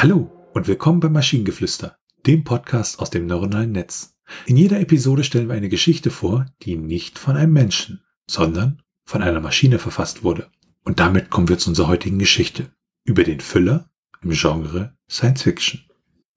Hallo und willkommen beim Maschinengeflüster, dem Podcast aus dem neuronalen Netz. In jeder Episode stellen wir eine Geschichte vor, die nicht von einem Menschen, sondern von einer Maschine verfasst wurde. Und damit kommen wir zu unserer heutigen Geschichte über den Füller im Genre Science Fiction.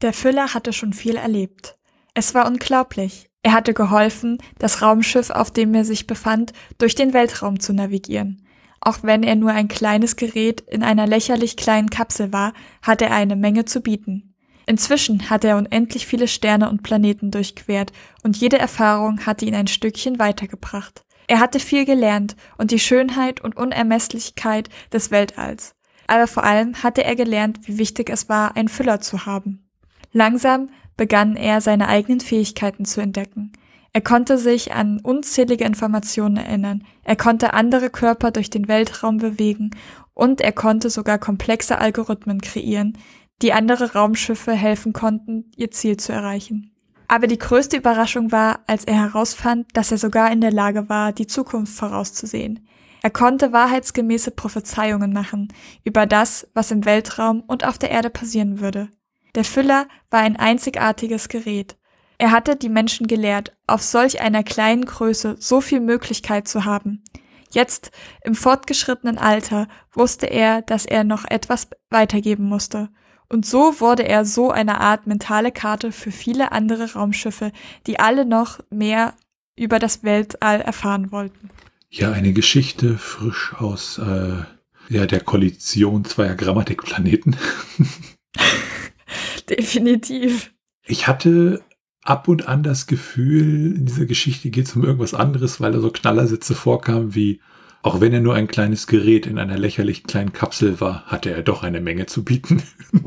Der Füller hatte schon viel erlebt. Es war unglaublich. Er hatte geholfen, das Raumschiff, auf dem er sich befand, durch den Weltraum zu navigieren. Auch wenn er nur ein kleines Gerät in einer lächerlich kleinen Kapsel war, hatte er eine Menge zu bieten. Inzwischen hatte er unendlich viele Sterne und Planeten durchquert, und jede Erfahrung hatte ihn ein Stückchen weitergebracht. Er hatte viel gelernt und die Schönheit und Unermesslichkeit des Weltalls. Aber vor allem hatte er gelernt, wie wichtig es war, einen Füller zu haben. Langsam begann er seine eigenen Fähigkeiten zu entdecken. Er konnte sich an unzählige Informationen erinnern, er konnte andere Körper durch den Weltraum bewegen und er konnte sogar komplexe Algorithmen kreieren, die andere Raumschiffe helfen konnten, ihr Ziel zu erreichen. Aber die größte Überraschung war, als er herausfand, dass er sogar in der Lage war, die Zukunft vorauszusehen. Er konnte wahrheitsgemäße Prophezeiungen machen über das, was im Weltraum und auf der Erde passieren würde. Der Füller war ein einzigartiges Gerät, er hatte die Menschen gelehrt, auf solch einer kleinen Größe so viel Möglichkeit zu haben. Jetzt, im fortgeschrittenen Alter, wusste er, dass er noch etwas weitergeben musste. Und so wurde er so eine Art mentale Karte für viele andere Raumschiffe, die alle noch mehr über das Weltall erfahren wollten. Ja, eine Geschichte frisch aus äh, ja, der Kollision zweier Grammatikplaneten. Definitiv. Ich hatte ab und an das Gefühl, in dieser Geschichte geht es um irgendwas anderes, weil da so Knallersätze vorkamen wie, auch wenn er nur ein kleines Gerät in einer lächerlich kleinen Kapsel war, hatte er doch eine Menge zu bieten.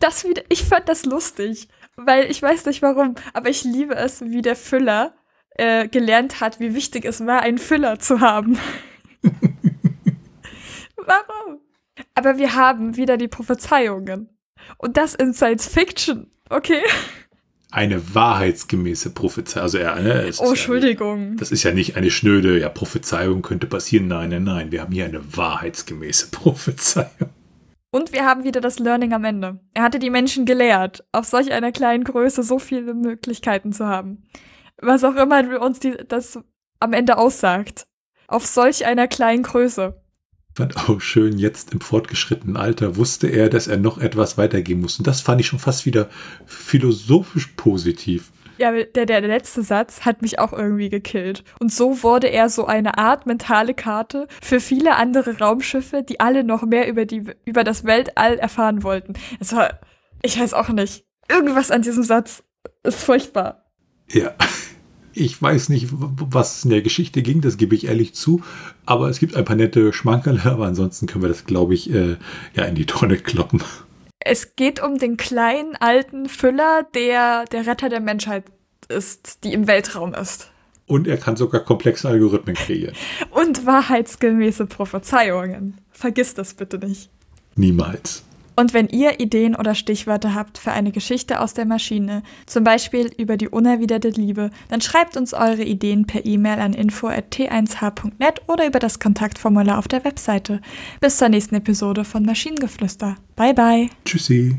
Das wieder, ich fand das lustig, weil ich weiß nicht warum, aber ich liebe es, wie der Füller äh, gelernt hat, wie wichtig es war, einen Füller zu haben. warum? Aber wir haben wieder die Prophezeiungen. Und das in Science Fiction, okay? Eine wahrheitsgemäße Prophezeiung. Also er, ne, oh, Entschuldigung. Ja das ist ja nicht eine schnöde, ja, Prophezeiung könnte passieren. Nein, nein, nein. Wir haben hier eine wahrheitsgemäße Prophezeiung. Und wir haben wieder das Learning am Ende. Er hatte die Menschen gelehrt, auf solch einer kleinen Größe so viele Möglichkeiten zu haben. Was auch immer uns die, das am Ende aussagt. Auf solch einer kleinen Größe fand auch schön, jetzt im fortgeschrittenen Alter wusste er, dass er noch etwas weitergeben muss. Und das fand ich schon fast wieder philosophisch positiv. Ja, der, der letzte Satz hat mich auch irgendwie gekillt. Und so wurde er so eine Art mentale Karte für viele andere Raumschiffe, die alle noch mehr über, die, über das Weltall erfahren wollten. Es war, ich weiß auch nicht, irgendwas an diesem Satz ist furchtbar. Ja. Ich weiß nicht, was in der Geschichte ging, das gebe ich ehrlich zu. Aber es gibt ein paar nette Schmankerle, aber ansonsten können wir das, glaube ich, äh, ja in die Tonne kloppen. Es geht um den kleinen alten Füller, der der Retter der Menschheit ist, die im Weltraum ist. Und er kann sogar komplexe Algorithmen kreieren. Und wahrheitsgemäße Prophezeiungen. Vergiss das bitte nicht. Niemals. Und wenn ihr Ideen oder Stichwörter habt für eine Geschichte aus der Maschine, zum Beispiel über die unerwiderte Liebe, dann schreibt uns eure Ideen per E-Mail an info.t1h.net oder über das Kontaktformular auf der Webseite. Bis zur nächsten Episode von Maschinengeflüster. Bye bye. Tschüssi.